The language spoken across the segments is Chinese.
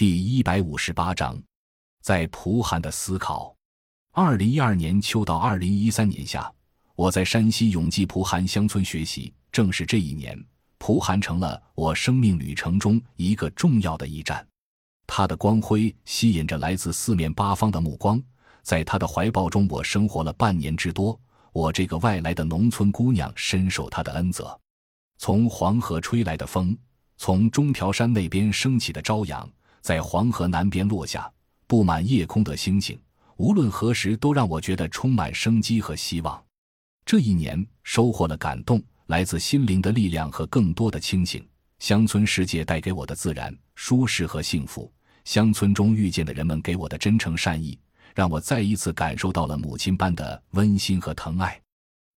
第一百五十八章，在蒲寒的思考。二零一二年秋到二零一三年夏，我在山西永济蒲寒乡村学习。正是这一年，蒲寒成了我生命旅程中一个重要的驿站。它的光辉吸引着来自四面八方的目光。在他的怀抱中，我生活了半年之多。我这个外来的农村姑娘深受他的恩泽。从黄河吹来的风，从中条山那边升起的朝阳，在黄河南边落下，布满夜空的星星，无论何时都让我觉得充满生机和希望。这一年收获了感动，来自心灵的力量和更多的清醒。乡村世界带给我的自然、舒适和幸福，乡村中遇见的人们给我的真诚善意。让我再一次感受到了母亲般的温馨和疼爱。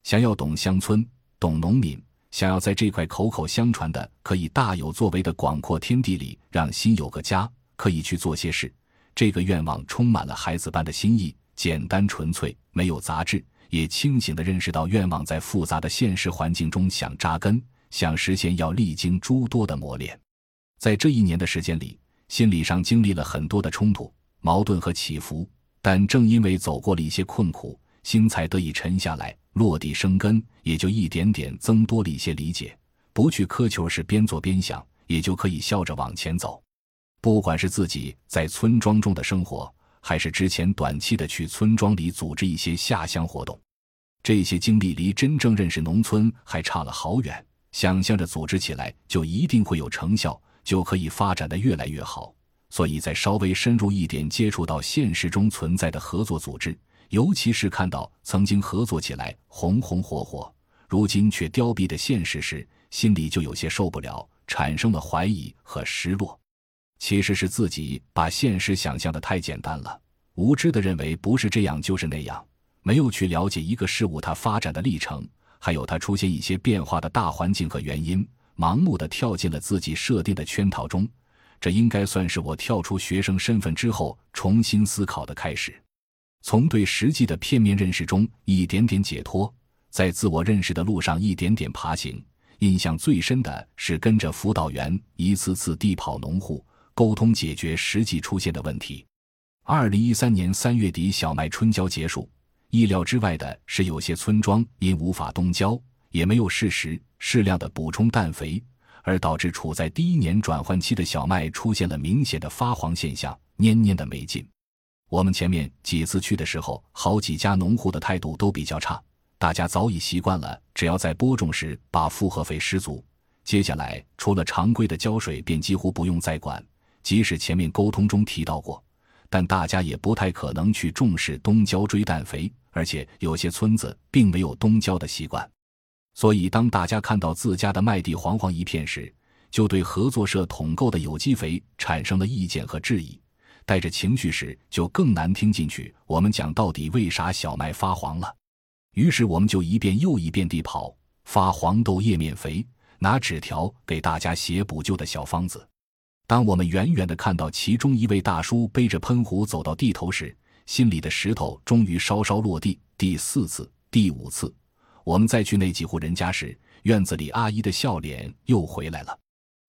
想要懂乡村、懂农民，想要在这块口口相传的可以大有作为的广阔天地里让心有个家，可以去做些事。这个愿望充满了孩子般的心意，简单纯粹，没有杂质，也清醒地认识到愿望在复杂的现实环境中想扎根、想实现，要历经诸多的磨练。在这一年的时间里，心理上经历了很多的冲突、矛盾和起伏。但正因为走过了一些困苦，心才得以沉下来，落地生根，也就一点点增多了一些理解。不去苛求是边做边想，也就可以笑着往前走。不管是自己在村庄中的生活，还是之前短期的去村庄里组织一些下乡活动，这些经历离真正认识农村还差了好远。想象着组织起来就一定会有成效，就可以发展的越来越好。所以在稍微深入一点接触到现实中存在的合作组织，尤其是看到曾经合作起来红红火火，如今却凋敝的现实时，心里就有些受不了，产生了怀疑和失落。其实是自己把现实想象的太简单了，无知的认为不是这样就是那样，没有去了解一个事物它发展的历程，还有它出现一些变化的大环境和原因，盲目的跳进了自己设定的圈套中。这应该算是我跳出学生身份之后重新思考的开始，从对实际的片面认识中一点点解脱，在自我认识的路上一点点爬行。印象最深的是跟着辅导员一次次地跑农户，沟通解决实际出现的问题。二零一三年三月底，小麦春交结束，意料之外的是，有些村庄因无法冬交，也没有适时适量的补充氮肥。而导致处在第一年转换期的小麦出现了明显的发黄现象，蔫蔫的没劲。我们前面几次去的时候，好几家农户的态度都比较差，大家早已习惯了，只要在播种时把复合肥施足，接下来除了常规的浇水，便几乎不用再管。即使前面沟通中提到过，但大家也不太可能去重视冬浇追氮肥，而且有些村子并没有冬浇的习惯。所以，当大家看到自家的麦地黄黄一片时，就对合作社统购的有机肥产生了意见和质疑。带着情绪时，就更难听进去。我们讲到底为啥小麦发黄了？于是我们就一遍又一遍地跑发黄豆叶面肥，拿纸条给大家写补救的小方子。当我们远远的看到其中一位大叔背着喷壶走到地头时，心里的石头终于稍稍落地。第四次，第五次。我们再去那几户人家时，院子里阿姨的笑脸又回来了。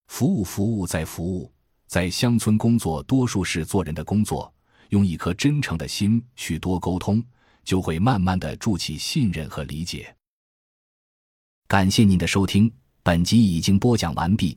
服务，服务，再服务，在乡村工作，多数是做人的工作。用一颗真诚的心去多沟通，就会慢慢的筑起信任和理解。感谢您的收听，本集已经播讲完毕。